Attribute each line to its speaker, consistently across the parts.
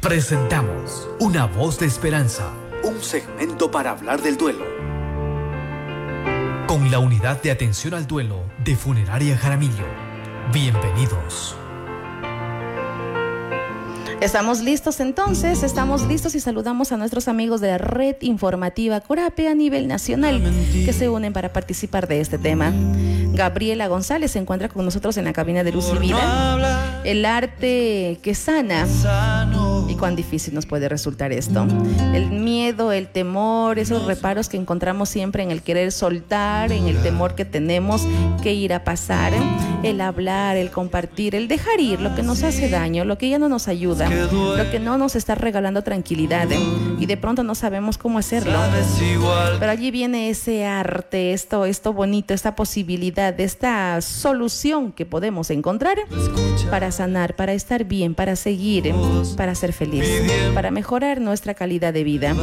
Speaker 1: Presentamos Una voz de esperanza, un segmento para hablar del duelo. Con la unidad de atención al duelo de Funeraria Jaramillo. Bienvenidos.
Speaker 2: Estamos listos entonces, estamos listos y saludamos a nuestros amigos de la Red Informativa Corape a nivel nacional que se unen para participar de este tema. Gabriela González se encuentra con nosotros en la cabina de Luz y Vida. El arte que sana. Cuán difícil nos puede resultar esto. El miedo, el temor, esos reparos que encontramos siempre en el querer soltar, en el temor que tenemos que ir a pasar, el hablar, el compartir, el dejar ir lo que nos hace daño, lo que ya no nos ayuda lo que no nos está regalando tranquilidad y de pronto no sabemos cómo hacerlo. Pero allí viene ese arte, esto, esto bonito, esta posibilidad, esta solución que podemos encontrar para sanar, para estar bien, para seguir, para ser feliz, para mejorar nuestra calidad de vida.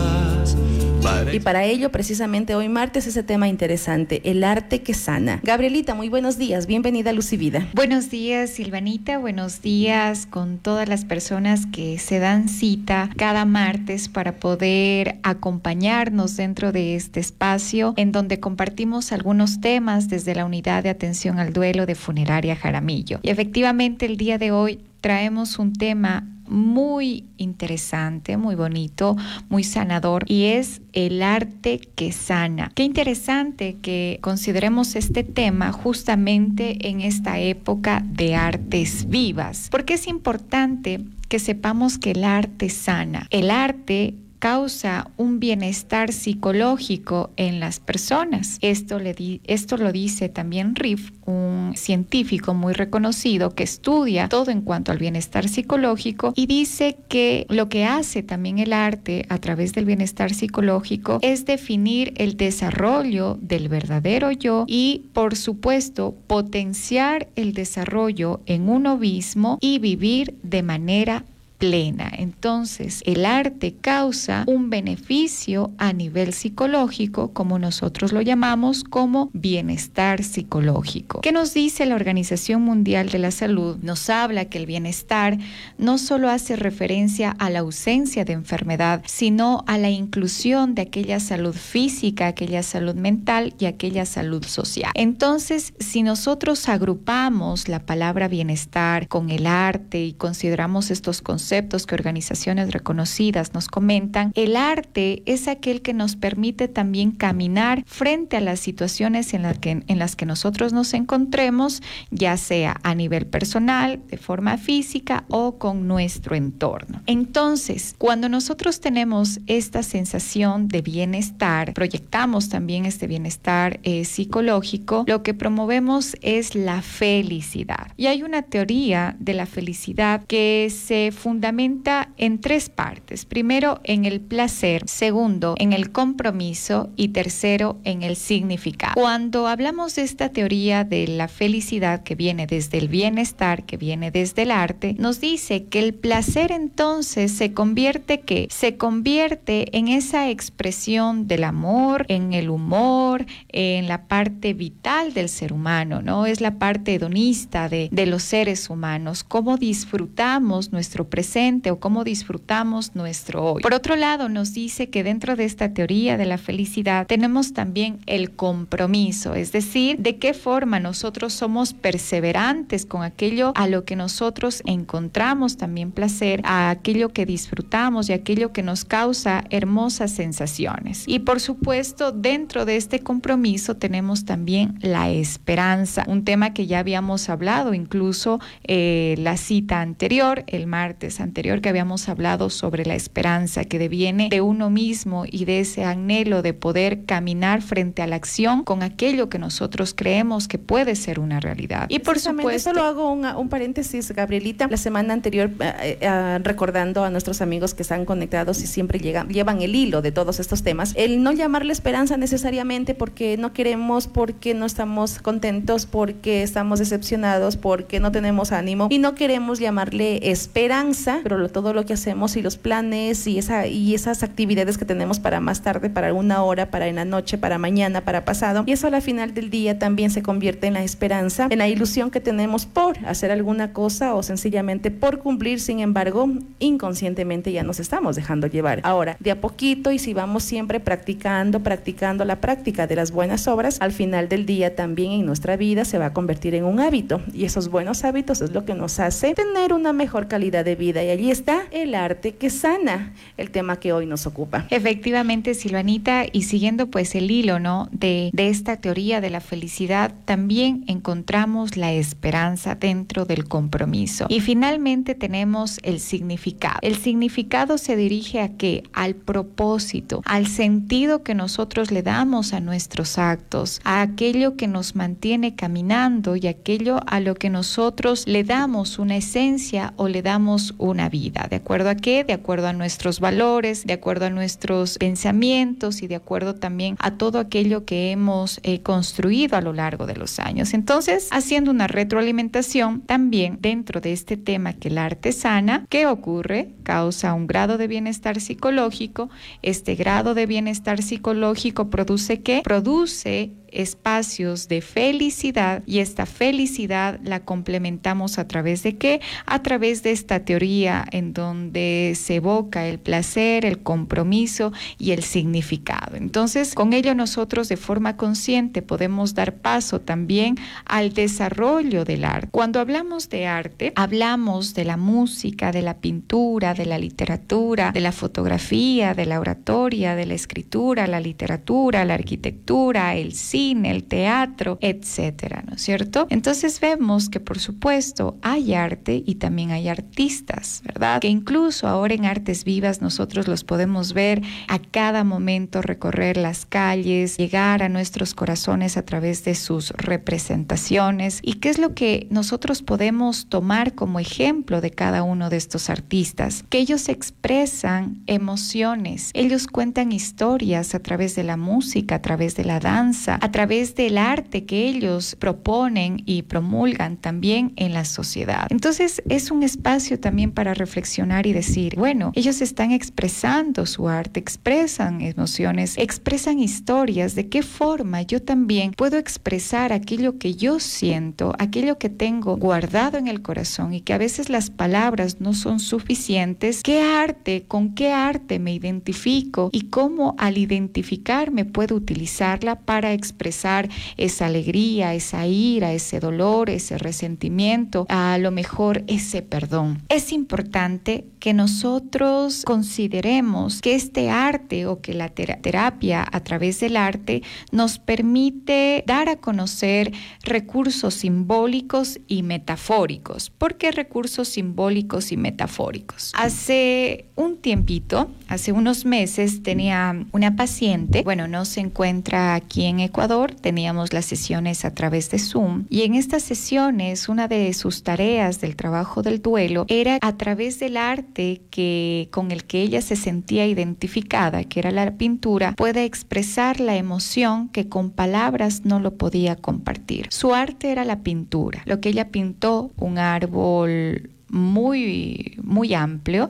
Speaker 2: Y para ello, precisamente hoy martes, ese tema interesante, el arte que sana. Gabrielita, muy buenos días, bienvenida a Lucivida.
Speaker 3: Buenos días, Silvanita, buenos días con todas las personas que se dan cita cada martes para poder acompañarnos dentro de este espacio en donde compartimos algunos temas desde la unidad de atención al duelo de Funeraria Jaramillo. Y efectivamente el día de hoy traemos un tema muy interesante, muy bonito, muy sanador y es el arte que sana. Qué interesante que consideremos este tema justamente en esta época de artes vivas, porque es importante que sepamos que el arte sana. El arte causa un bienestar psicológico en las personas. Esto, le esto lo dice también Riff, un científico muy reconocido que estudia todo en cuanto al bienestar psicológico y dice que lo que hace también el arte a través del bienestar psicológico es definir el desarrollo del verdadero yo y, por supuesto, potenciar el desarrollo en uno mismo y vivir de manera plena. Entonces, el arte causa un beneficio a nivel psicológico, como nosotros lo llamamos, como bienestar psicológico. ¿Qué nos dice la Organización Mundial de la Salud? Nos habla que el bienestar no solo hace referencia a la ausencia de enfermedad, sino a la inclusión de aquella salud física, aquella salud mental y aquella salud social. Entonces, si nosotros agrupamos la palabra bienestar con el arte y consideramos estos conceptos, conceptos que organizaciones reconocidas nos comentan, el arte es aquel que nos permite también caminar frente a las situaciones en, que, en las que nosotros nos encontremos, ya sea a nivel personal, de forma física o con nuestro entorno. Entonces, cuando nosotros tenemos esta sensación de bienestar, proyectamos también este bienestar eh, psicológico, lo que promovemos es la felicidad. Y hay una teoría de la felicidad que se funda fundamenta en tres partes. Primero, en el placer, segundo, en el compromiso y tercero, en el significado. Cuando hablamos de esta teoría de la felicidad que viene desde el bienestar, que viene desde el arte, nos dice que el placer entonces se convierte que se convierte en esa expresión del amor, en el humor, en la parte vital del ser humano, ¿no? Es la parte hedonista de, de los seres humanos, cómo disfrutamos nuestro presente o cómo disfrutamos nuestro hoy. Por otro lado, nos dice que dentro de esta teoría de la felicidad tenemos también el compromiso, es decir, de qué forma nosotros somos perseverantes con aquello a lo que nosotros encontramos también placer, a aquello que disfrutamos y aquello que nos causa hermosas sensaciones. Y por supuesto, dentro de este compromiso tenemos también la esperanza, un tema que ya habíamos hablado incluso eh, la cita anterior, el martes anterior que habíamos hablado sobre la esperanza que deviene de uno mismo y de ese anhelo de poder caminar frente a la acción con aquello que nosotros creemos que puede ser una realidad.
Speaker 2: Y por supuesto... Solo hago un, paréntesis, Gabrielita. La semana anterior, eh, eh, recordando a nuestros amigos que están conectados y siempre llegan, llevan el hilo de todos estos temas, el no llamarle esperanza necesariamente porque no queremos, porque no estamos contentos, porque estamos decepcionados, porque no tenemos ánimo y no queremos llamarle esperanza pero todo lo que hacemos y los planes y, esa, y esas actividades que tenemos para más tarde, para una hora, para en la noche, para mañana, para pasado, y eso al final del día también se convierte en la esperanza, en la ilusión que tenemos por hacer alguna cosa o sencillamente por cumplir, sin embargo, inconscientemente ya nos estamos dejando llevar. Ahora, de a poquito y si vamos siempre practicando, practicando la práctica de las buenas obras, al final del día también en nuestra vida se va a convertir en un hábito. Y esos buenos hábitos es lo que nos hace tener una mejor calidad de vida y allí está el arte que sana, el tema que hoy nos ocupa.
Speaker 3: Efectivamente, Silvanita, y siguiendo pues el hilo, ¿no? De, de esta teoría de la felicidad, también encontramos la esperanza dentro del compromiso. Y finalmente tenemos el significado. El significado se dirige a qué? Al propósito, al sentido que nosotros le damos a nuestros actos, a aquello que nos mantiene caminando y aquello a lo que nosotros le damos una esencia o le damos una vida. ¿De acuerdo a qué? De acuerdo a nuestros valores, de acuerdo a nuestros pensamientos y de acuerdo también a todo aquello que hemos eh, construido a lo largo de los años. Entonces, haciendo una retroalimentación también dentro de este tema que la artesana, ¿qué ocurre? Causa un grado de bienestar psicológico. Este grado de bienestar psicológico produce qué? Produce espacios de felicidad y esta felicidad la complementamos a través de qué? A través de esta teoría en donde se evoca el placer, el compromiso y el significado. Entonces, con ello nosotros de forma consciente podemos dar paso también al desarrollo del arte. Cuando hablamos de arte, hablamos de la música, de la pintura, de la literatura, de la fotografía, de la oratoria, de la escritura, la literatura, la arquitectura, el cine, el teatro, etcétera, ¿no es cierto? Entonces vemos que por supuesto hay arte y también hay artistas, ¿verdad? Que incluso ahora en Artes Vivas nosotros los podemos ver a cada momento recorrer las calles, llegar a nuestros corazones a través de sus representaciones y qué es lo que nosotros podemos tomar como ejemplo de cada uno de estos artistas, que ellos expresan emociones, ellos cuentan historias a través de la música, a través de la danza, a través del arte que ellos proponen y promulgan también en la sociedad. Entonces es un espacio también para reflexionar y decir, bueno, ellos están expresando su arte, expresan emociones, expresan historias, de qué forma yo también puedo expresar aquello que yo siento, aquello que tengo guardado en el corazón y que a veces las palabras no son suficientes, qué arte, con qué arte me identifico y cómo al identificarme puedo utilizarla para expresar expresar esa alegría, esa ira, ese dolor, ese resentimiento, a lo mejor ese perdón. Es importante que nosotros consideremos que este arte o que la terapia a través del arte nos permite dar a conocer recursos simbólicos y metafóricos. ¿Por qué recursos simbólicos y metafóricos? Hace un tiempito, hace unos meses, tenía una paciente, bueno, no se encuentra aquí en Ecuador, teníamos las sesiones a través de Zoom y en estas sesiones una de sus tareas del trabajo del duelo era a través del arte que, con el que ella se sentía identificada, que era la pintura, puede expresar la emoción que con palabras no lo podía compartir. Su arte era la pintura. Lo que ella pintó, un árbol muy, muy amplio,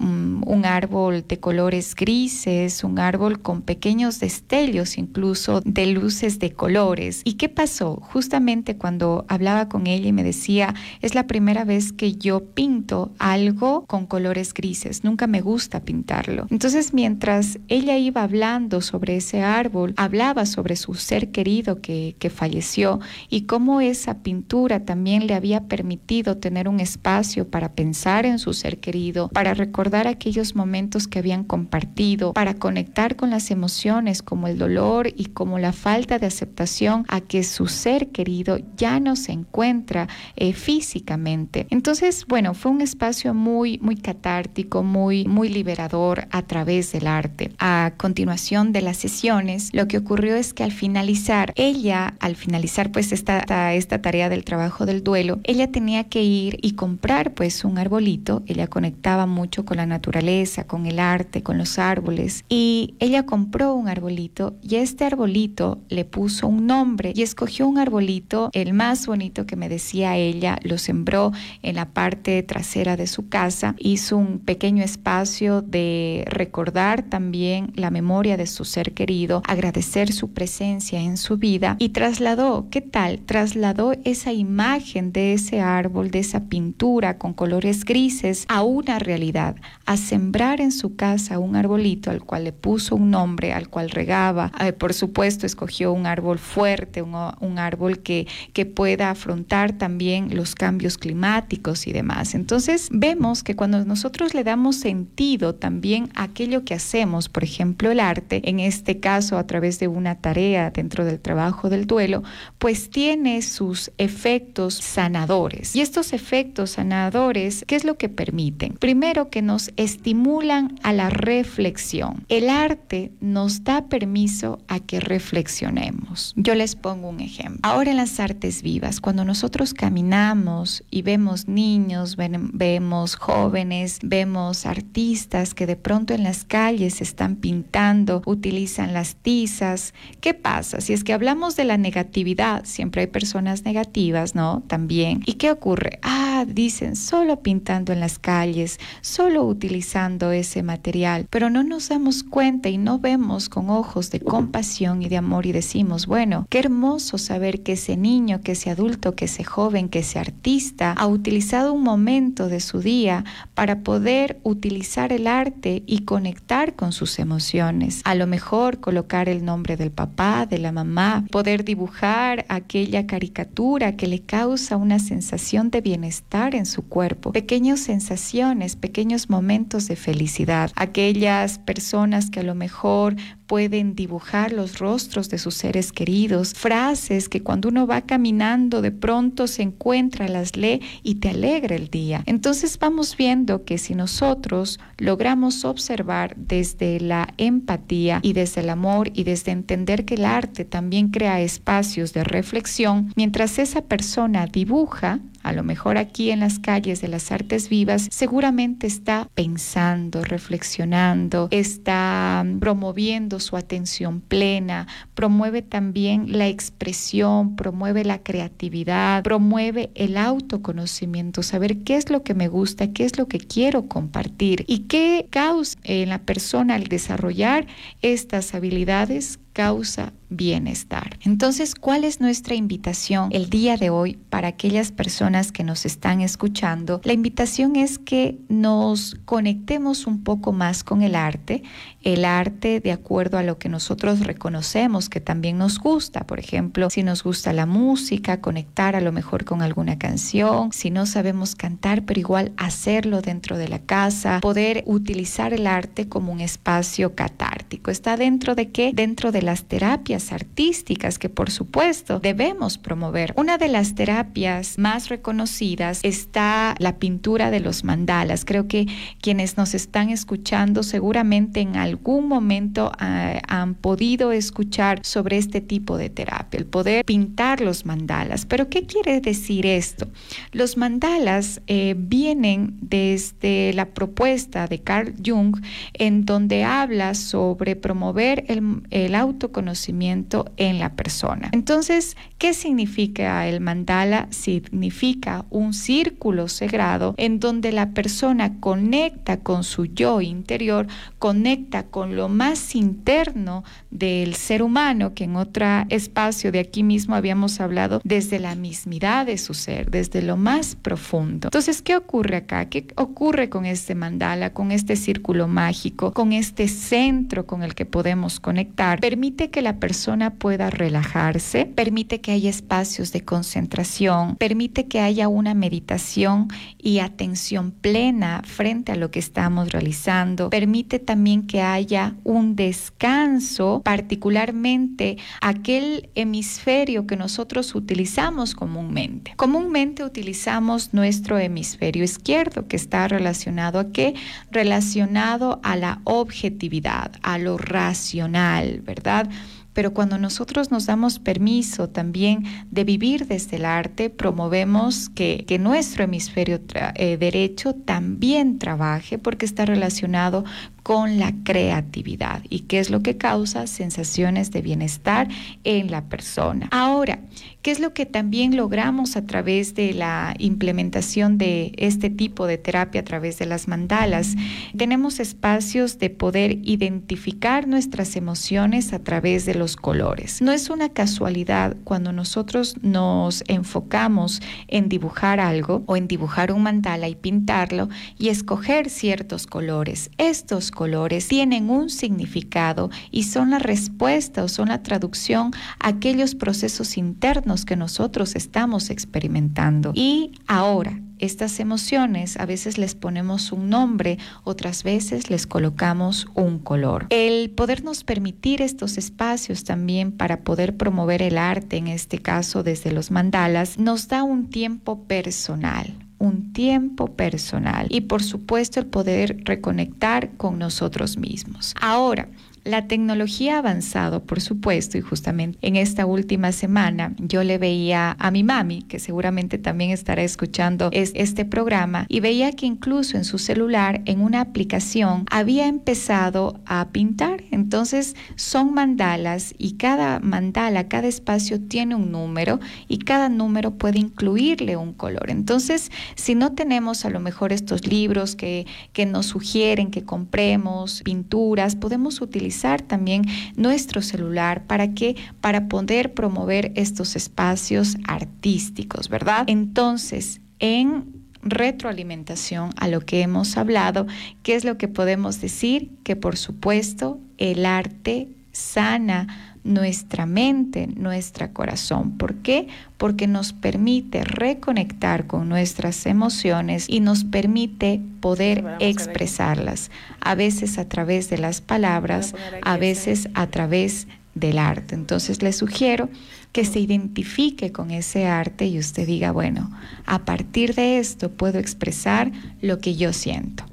Speaker 3: un árbol de colores grises, un árbol con pequeños destellos incluso de luces de colores. ¿Y qué pasó? Justamente cuando hablaba con ella y me decía, es la primera vez que yo pinto algo con colores grises, nunca me gusta pintarlo. Entonces mientras ella iba hablando sobre ese árbol, hablaba sobre su ser querido que, que falleció y cómo esa pintura también le había permitido tener un espacio para pensar en su ser querido, para recordar aquellos momentos que habían compartido, para conectar con las emociones como el dolor y como la falta de aceptación a que su ser querido ya no se encuentra eh, físicamente. Entonces, bueno, fue un espacio muy, muy catártico, muy, muy liberador a través del arte. A continuación de las sesiones, lo que ocurrió es que al finalizar, ella, al finalizar pues esta, esta tarea del trabajo del duelo, ella tenía que ir y comprar pues un arbolito, ella conectaba mucho con la naturaleza, con el arte, con los árboles. Y ella compró un arbolito y este arbolito le puso un nombre y escogió un arbolito, el más bonito que me decía ella, lo sembró en la parte trasera de su casa, hizo un pequeño espacio de recordar también la memoria de su ser querido, agradecer su presencia en su vida y trasladó, ¿qué tal? Trasladó esa imagen de ese árbol, de esa pintura con colores grises a una realidad, a sembrar en su casa un arbolito al cual le puso un nombre, al cual regaba. Eh, por supuesto, escogió un árbol fuerte, un, un árbol que, que pueda afrontar también los cambios climáticos y demás. Entonces, vemos que cuando nosotros le damos sentido también a aquello que hacemos, por ejemplo, el arte, en este caso a través de una tarea dentro del trabajo del duelo, pues tiene sus efectos sanadores. Y estos efectos sanadores, ¿qué es lo que permiten? Primero que nos estimulan a la reflexión. El arte nos da permiso a que reflexionemos. Yo les pongo un ejemplo. Ahora en las artes vivas, cuando nosotros caminamos y vemos niños, vemos jóvenes, vemos artistas que de pronto en las calles están pintando, utilizan las tizas, ¿qué pasa? Si es que hablamos de la negatividad, siempre hay personas negativas, ¿no? También. ¿Y qué ocurre? Ah, dicen, solo pintando en las calles, solo utilizando ese material, pero no nos damos cuenta y no vemos con ojos de compasión y de amor y decimos, bueno, qué hermoso saber que ese niño, que ese adulto, que ese joven, que ese artista ha utilizado un momento de su día para poder utilizar el arte y conectar con sus emociones. A lo mejor colocar el nombre del papá, de la mamá, poder dibujar aquella caricatura que le causa una sensación de bienestar en su cuerpo, pequeñas sensaciones, pequeños momentos de felicidad, aquellas personas que a lo mejor pueden dibujar los rostros de sus seres queridos, frases que cuando uno va caminando de pronto se encuentra, las lee y te alegra el día. Entonces vamos viendo que si nosotros logramos observar desde la empatía y desde el amor y desde entender que el arte también crea espacios de reflexión, mientras esa persona dibuja, a lo mejor aquí en las calles de las artes vivas, seguramente está pensando, reflexionando, está promoviendo su atención plena, promueve también la expresión, promueve la creatividad, promueve el autoconocimiento, saber qué es lo que me gusta, qué es lo que quiero compartir y qué causa en la persona al desarrollar estas habilidades causa bienestar. Entonces, ¿cuál es nuestra invitación el día de hoy para aquellas personas que nos están escuchando? La invitación es que nos conectemos un poco más con el arte, el arte de acuerdo a lo que nosotros reconocemos que también nos gusta. Por ejemplo, si nos gusta la música, conectar a lo mejor con alguna canción, si no sabemos cantar, pero igual hacerlo dentro de la casa, poder utilizar el arte como un espacio catártico. ¿Está dentro de qué? Dentro de las terapias artísticas que por supuesto debemos promover. Una de las terapias más reconocidas está la pintura de los mandalas. Creo que quienes nos están escuchando seguramente en algún momento ah, han podido escuchar sobre este tipo de terapia, el poder pintar los mandalas. Pero ¿qué quiere decir esto? Los mandalas eh, vienen desde la propuesta de Carl Jung en donde habla sobre promover el, el autoconocimiento en la persona. Entonces, ¿qué significa el mandala? Significa un círculo sagrado en donde la persona conecta con su yo interior, conecta con lo más interno del ser humano, que en otro espacio de aquí mismo habíamos hablado desde la mismidad de su ser, desde lo más profundo. Entonces, ¿qué ocurre acá? ¿Qué ocurre con este mandala, con este círculo mágico, con este centro con el que podemos conectar? Que la persona pueda relajarse, permite que haya espacios de concentración, permite que haya una meditación y atención plena frente a lo que estamos realizando, permite también que haya un descanso, particularmente aquel hemisferio que nosotros utilizamos comúnmente. Comúnmente utilizamos nuestro hemisferio izquierdo que está relacionado a qué? Relacionado a la objetividad, a lo racional, ¿verdad? universidade pero cuando nosotros nos damos permiso también de vivir desde el arte, promovemos que, nuestro hemisferio eh, derecho también trabaje porque está relacionado con la creatividad y qué es lo que causa sensaciones de bienestar en la persona. Ahora, ¿qué es lo que también logramos a través de la implementación de este tipo de terapia a través de las mandalas? Tenemos espacios de poder identificar nuestras emociones a través de los colores. No es una casualidad cuando nosotros nos enfocamos en dibujar algo o en dibujar un mandala y pintarlo y escoger ciertos colores. Estos colores tienen un significado y son la respuesta o son la traducción a aquellos procesos internos que nosotros estamos experimentando. Y ahora, estas emociones a veces les ponemos un nombre, otras veces les colocamos un color. El podernos permitir estos espacios también para poder promover el arte, en este caso desde los mandalas, nos da un tiempo personal un tiempo personal y por supuesto el poder reconectar con nosotros mismos. Ahora, la tecnología ha avanzado, por supuesto, y justamente en esta última semana yo le veía a mi mami, que seguramente también estará escuchando este programa, y veía que incluso en su celular, en una aplicación, había empezado a pintar. Entonces son mandalas y cada mandala, cada espacio tiene un número y cada número puede incluirle un color. Entonces, si no tenemos a lo mejor estos libros que, que nos sugieren que compremos, pinturas, podemos utilizar también nuestro celular para que para poder promover estos espacios artísticos, ¿verdad? Entonces, en retroalimentación a lo que hemos hablado, ¿qué es lo que podemos decir? Que por supuesto el arte sana nuestra mente, nuestro corazón. ¿Por qué? Porque nos permite reconectar con nuestras emociones y nos permite poder expresarlas, a veces a través de las palabras, a veces a través del arte. Entonces les sugiero que se identifique con ese arte y usted diga, bueno, a partir de esto puedo expresar lo que yo siento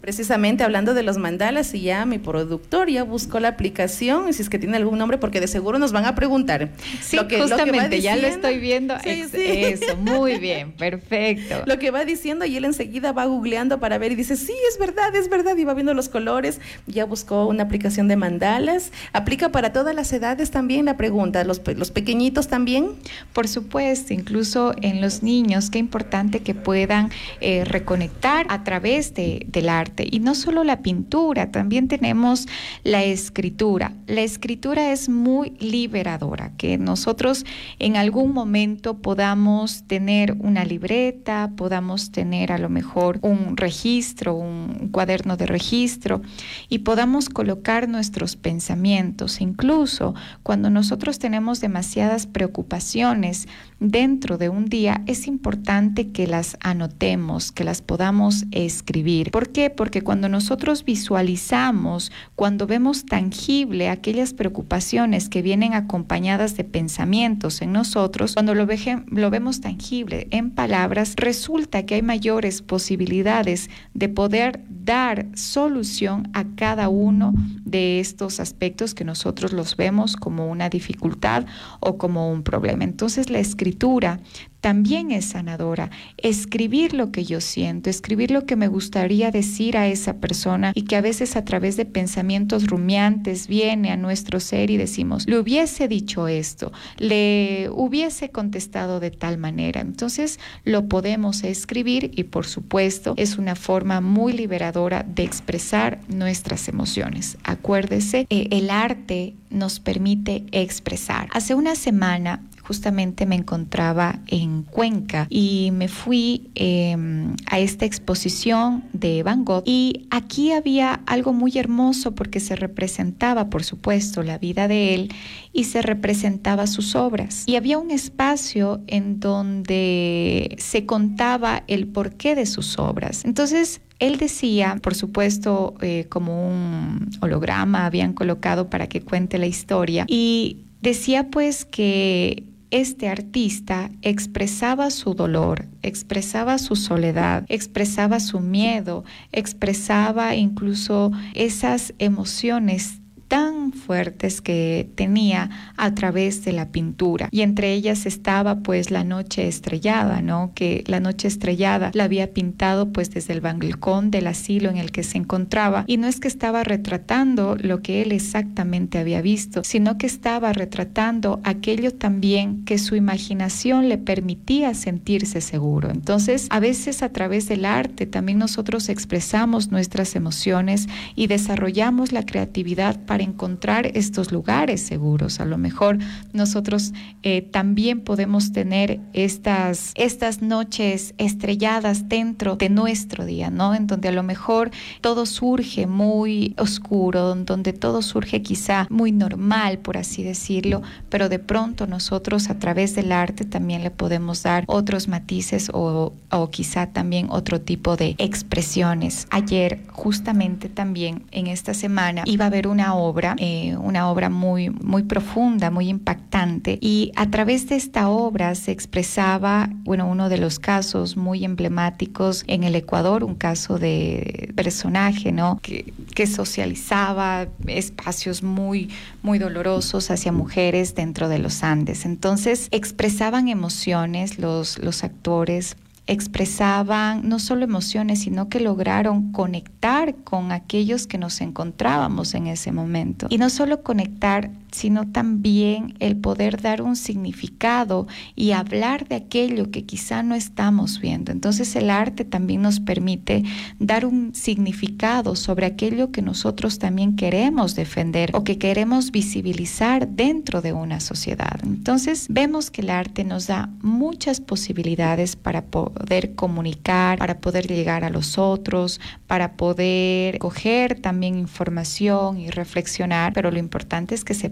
Speaker 2: precisamente hablando de los mandalas y ya mi productor ya buscó la aplicación, si es que tiene algún nombre, porque de seguro nos van a preguntar.
Speaker 3: Sí, lo que, justamente, ya lo estoy viendo. Eso, muy bien, perfecto.
Speaker 2: Lo que va diciendo y él enseguida va googleando para ver y dice, sí, es verdad, es verdad, y va viendo los colores, ya buscó una aplicación de mandalas. ¿Aplica para todas las edades también la pregunta? ¿Los, los pequeñitos también?
Speaker 3: Por supuesto, incluso en los niños, qué importante que puedan eh, reconectar a través de, del arte y no solo la pintura, también tenemos la escritura. La escritura es muy liberadora, que nosotros en algún momento podamos tener una libreta, podamos tener a lo mejor un registro, un cuaderno de registro y podamos colocar nuestros pensamientos. Incluso cuando nosotros tenemos demasiadas preocupaciones dentro de un día, es importante que las anotemos, que las podamos escribir. ¿Por qué? Porque cuando nosotros visualizamos, cuando vemos tangible aquellas preocupaciones que vienen acompañadas de pensamientos en nosotros, cuando lo, lo vemos tangible en palabras, resulta que hay mayores posibilidades de poder dar solución a cada uno de estos aspectos que nosotros los vemos como una dificultad o como un problema. Entonces la escritura también es sanadora. Escribir lo que yo siento, escribir lo que me gustaría decir a esa persona y que a veces a través de pensamientos rumiantes viene a nuestro ser y decimos, le hubiese dicho esto, le hubiese contestado de tal manera. Entonces lo podemos escribir y por supuesto es una forma muy liberadora de expresar nuestras emociones. Acuérdese, el arte nos permite expresar. Hace una semana justamente me encontraba en Cuenca y me fui em, a esta exposición de Van Gogh y aquí había algo muy hermoso porque se representaba, por supuesto, la vida de él y se representaba sus obras. Y había un espacio en donde se contaba el porqué de sus obras. Entonces, él decía, por supuesto, eh, como un holograma habían colocado para que cuente la historia, y decía pues que este artista expresaba su dolor, expresaba su soledad, expresaba su miedo, expresaba incluso esas emociones tan fuertes que tenía a través de la pintura. Y entre ellas estaba pues la noche estrellada, ¿no? Que la noche estrellada la había pintado pues desde el balcón del asilo en el que se encontraba. Y no es que estaba retratando lo que él exactamente había visto, sino que estaba retratando aquello también que su imaginación le permitía sentirse seguro. Entonces, a veces a través del arte también nosotros expresamos nuestras emociones y desarrollamos la creatividad para encontrar estos lugares seguros. A lo mejor nosotros eh, también podemos tener estas, estas noches estrelladas dentro de nuestro día, ¿no? En donde a lo mejor todo surge muy oscuro, donde todo surge quizá muy normal, por así decirlo, pero de pronto nosotros a través del arte también le podemos dar otros matices o, o quizá también otro tipo de expresiones. Ayer, justamente también en esta semana, iba a haber una obra, eh, una obra muy, muy profunda, muy impactante, y a través de esta obra se expresaba, bueno, uno de los casos muy emblemáticos en el Ecuador, un caso de personaje, ¿no? Que, que socializaba espacios muy, muy dolorosos hacia mujeres dentro de los Andes. Entonces, expresaban emociones los, los actores expresaban no solo emociones, sino que lograron conectar con aquellos que nos encontrábamos en ese momento. Y no solo conectar sino también el poder dar un significado y hablar de aquello que quizá no estamos viendo. Entonces el arte también nos permite dar un significado sobre aquello que nosotros también queremos defender o que queremos visibilizar dentro de una sociedad. Entonces vemos que el arte nos da muchas posibilidades para poder comunicar, para poder llegar a los otros, para poder coger también información y reflexionar, pero lo importante es que se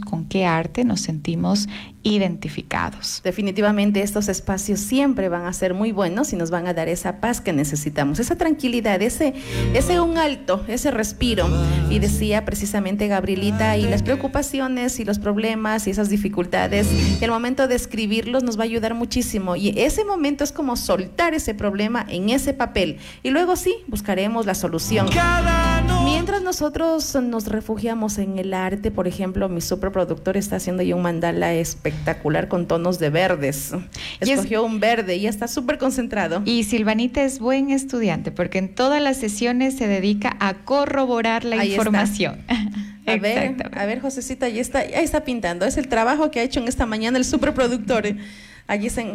Speaker 3: con qué arte nos sentimos identificados.
Speaker 2: Definitivamente estos espacios siempre van a ser muy buenos y nos van a dar esa paz que necesitamos, esa tranquilidad, ese, ese un alto, ese respiro. Y decía precisamente Gabrielita, y las preocupaciones y los problemas y esas dificultades, el momento de escribirlos nos va a ayudar muchísimo. Y ese momento es como soltar ese problema en ese papel. Y luego sí, buscaremos la solución. Mientras nosotros nos refugiamos en el arte, por ejemplo, mi superproductor está haciendo ya un mandala espectacular con tonos de verdes. Escogió un verde y está súper concentrado.
Speaker 3: Y Silvanita es buen estudiante porque en todas las sesiones se dedica a corroborar la información.
Speaker 2: A ver, a ver, Josecita, ahí está, ahí está pintando. Es el trabajo que ha hecho en esta mañana el superproductor. Allí están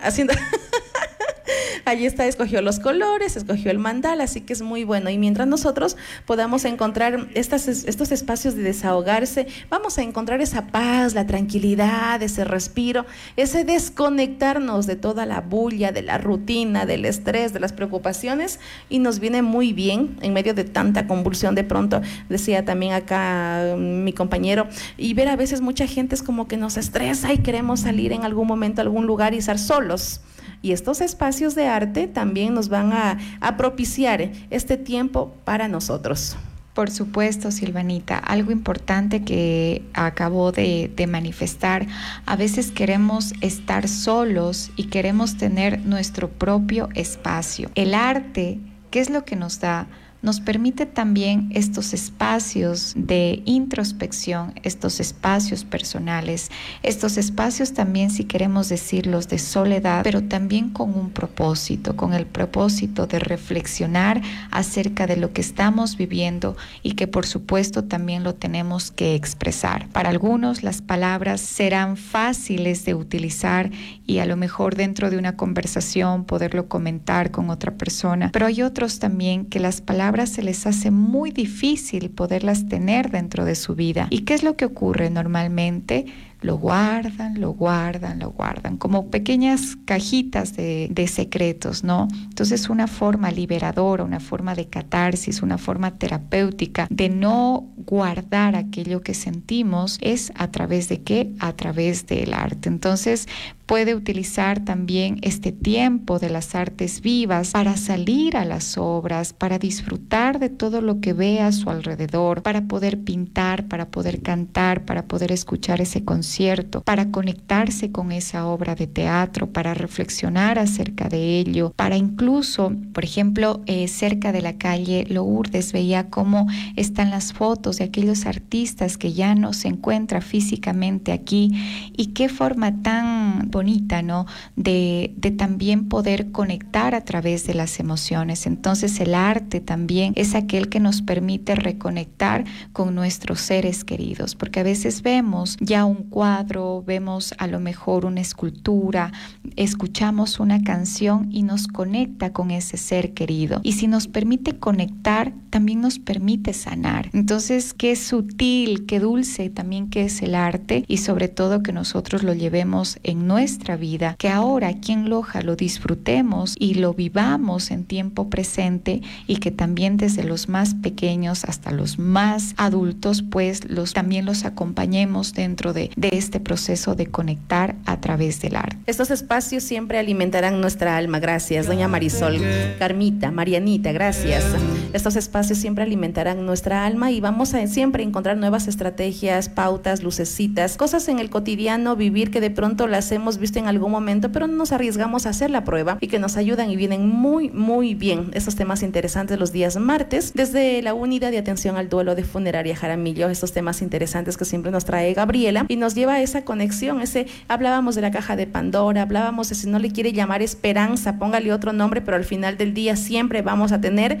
Speaker 2: haciendo. Allí está, escogió los colores, escogió el mandal, así que es muy bueno. Y mientras nosotros podamos encontrar estos espacios de desahogarse, vamos a encontrar esa paz, la tranquilidad, ese respiro, ese desconectarnos de toda la bulla, de la rutina, del estrés, de las preocupaciones, y nos viene muy bien en medio de tanta convulsión de pronto, decía también acá mm, mi compañero, y ver a veces mucha gente es como que nos estresa y queremos salir en algún momento a algún lugar y estar solos. Y estos espacios de arte también nos van a, propiciar este tiempo para nosotros.
Speaker 3: Por supuesto, Silvanita, algo importante que acabo de, de, manifestar, a veces queremos estar solos y queremos tener nuestro propio espacio. El arte, ¿qué es lo que nos da? Nos permite también estos espacios de introspección, estos espacios personales, estos espacios también, si queremos decirlos, de soledad, pero también con un propósito, con el propósito de reflexionar acerca de lo que estamos viviendo y que por supuesto también lo tenemos que expresar. Para algunos las palabras serán fáciles de utilizar y a lo mejor dentro de una conversación poderlo comentar con otra persona, pero hay otros también que las palabras se les hace muy difícil poderlas tener dentro de su vida. ¿Y qué es lo que ocurre normalmente? lo guardan, lo guardan, lo guardan, como pequeñas cajitas de, de, secretos, ¿no? Entonces una forma liberadora, una forma de catarsis, una forma terapéutica de no guardar aquello que sentimos es a través de qué? A través del arte. Entonces puede utilizar también este tiempo de las artes vivas para salir a las obras, para disfrutar de todo lo que ve a su alrededor, para poder pintar, para poder cantar, para poder escuchar ese concierto para conectarse con esa obra de teatro, para reflexionar acerca de ello, para incluso, por ejemplo, eh, cerca de la calle Lourdes veía cómo están las fotos de aquellos artistas que ya no se encuentran físicamente aquí y qué forma tan bonita, ¿no? De, de también poder conectar a través de las emociones. Entonces el arte también es aquel que nos permite reconectar con nuestros seres queridos, porque a veces vemos ya un cuadro, vemos a lo mejor una escultura, escuchamos una canción y nos conecta con ese ser querido. Y si nos permite conectar, también nos permite sanar. Entonces, qué sutil, qué dulce también que es el arte y sobre todo que nosotros lo llevemos en nuestra vida, que ahora aquí en Loja lo disfrutemos y lo vivamos en tiempo presente y que también desde los más pequeños hasta los más adultos, pues los también los acompañemos dentro de, de este proceso de conectar a través del arte.
Speaker 2: Estos espacios siempre alimentarán nuestra alma. Gracias, doña Marisol, Carmita, Marianita, gracias. Estos espacios siempre alimentarán nuestra alma y vamos a siempre encontrar nuevas estrategias, pautas, lucecitas, cosas en el cotidiano, vivir que de pronto las hemos visto en algún momento, pero no nos arriesgamos a hacer la prueba y que nos ayudan y vienen muy, muy bien. Estos temas interesantes los días martes, desde la unidad de atención al duelo de funeraria Jaramillo, estos temas interesantes que siempre nos trae Gabriela y nos lleva a esa conexión, ese, hablábamos de la caja de Pandora, hablábamos de si no le quiere llamar esperanza, póngale otro nombre, pero al final del día siempre vamos a tener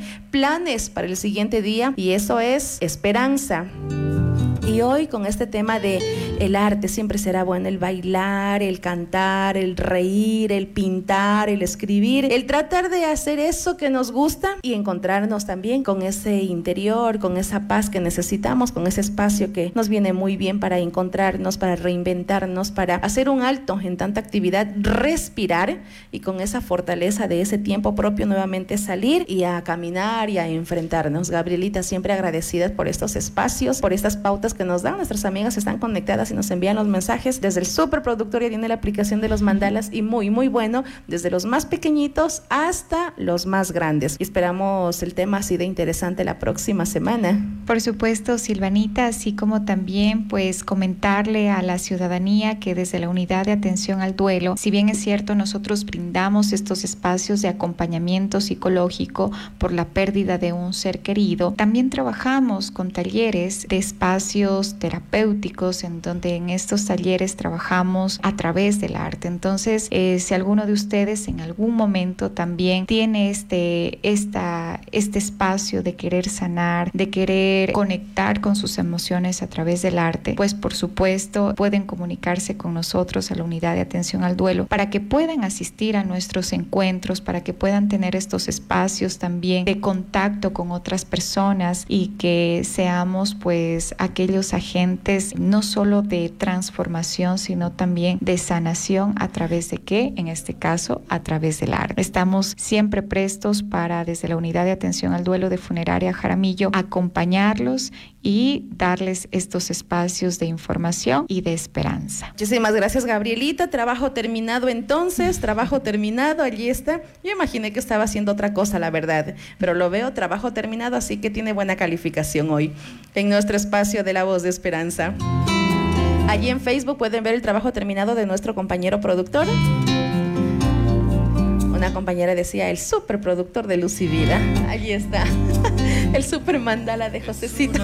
Speaker 2: para el siguiente día y eso es esperanza. Y hoy con este tema de el arte siempre será bueno el bailar, el cantar, el reír, el pintar, el escribir, el tratar de hacer eso que nos gusta y encontrarnos también con ese interior, con esa paz que necesitamos, con ese espacio que nos viene muy bien para encontrarnos, para reinventarnos, para hacer un alto en tanta actividad, respirar y con esa fortaleza de ese tiempo propio nuevamente salir y a caminar y a enfrentarnos. Gabrielita, siempre agradecidas por estos espacios, por estas pautas que nos dan. Nuestras amigas están conectadas y nos envían los mensajes. Desde el superproductor ya tiene la aplicación de los mandalas y muy, muy bueno, desde los más pequeñitos hasta los más grandes. Y esperamos el tema así de interesante la próxima semana.
Speaker 3: Por supuesto, Silvanita, así como también pues comentarle a la ciudadanía que desde la unidad de atención al duelo, si bien es cierto, nosotros brindamos estos espacios de acompañamiento psicológico por la pérdida de un ser querido, también trabajamos con talleres de terapéuticos en donde en estos talleres trabajamos a través del arte. Entonces, eh, si alguno de ustedes en algún momento también tiene este, esta, este espacio de querer sanar, de querer conectar con sus emociones a través del arte, pues por supuesto pueden comunicarse con nosotros a la unidad de atención al duelo para que puedan asistir a nuestros encuentros, para que puedan tener estos espacios también de contacto con otras personas y que seamos pues aquellos agentes no solo de transformación, sino también de sanación a través de qué, en este caso, a través del arte. Estamos siempre prestos para, desde la unidad de atención al duelo de funeraria Jaramillo, acompañarlos y darles estos espacios de información y de esperanza.
Speaker 2: Muchísimas gracias, Gabrielita. Trabajo terminado entonces, trabajo terminado, allí está. Yo imaginé que estaba haciendo otra cosa, la verdad, pero lo veo, trabajo terminado, así que tiene buena calificación hoy en nuestro espacio de la voz de esperanza. Allí en Facebook pueden ver el trabajo terminado de nuestro compañero productor. Una compañera decía, el superproductor de Luz y Vida. Allí está. El super mandala de Josecito.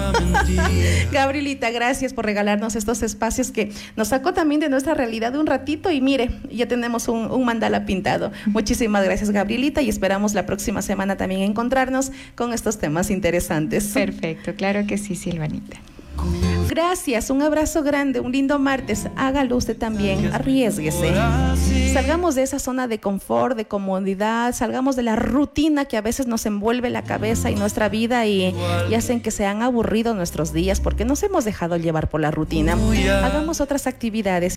Speaker 2: Gabrielita, gracias por regalarnos estos espacios que nos sacó también de nuestra realidad de un ratito y mire, ya tenemos un, un mandala pintado. Muchísimas gracias, Gabrielita, y esperamos la próxima semana también encontrarnos con estos temas interesantes.
Speaker 3: Perfecto, claro que sí, Silvanita.
Speaker 2: Gracias, un abrazo grande, un lindo martes. Hágalo usted también, arriesguese. Salgamos de esa zona de confort, de comodidad, salgamos de la rutina que a veces nos envuelve la cabeza y nuestra vida y, y hacen que sean aburridos nuestros días porque nos hemos dejado llevar por la rutina. Hagamos otras actividades.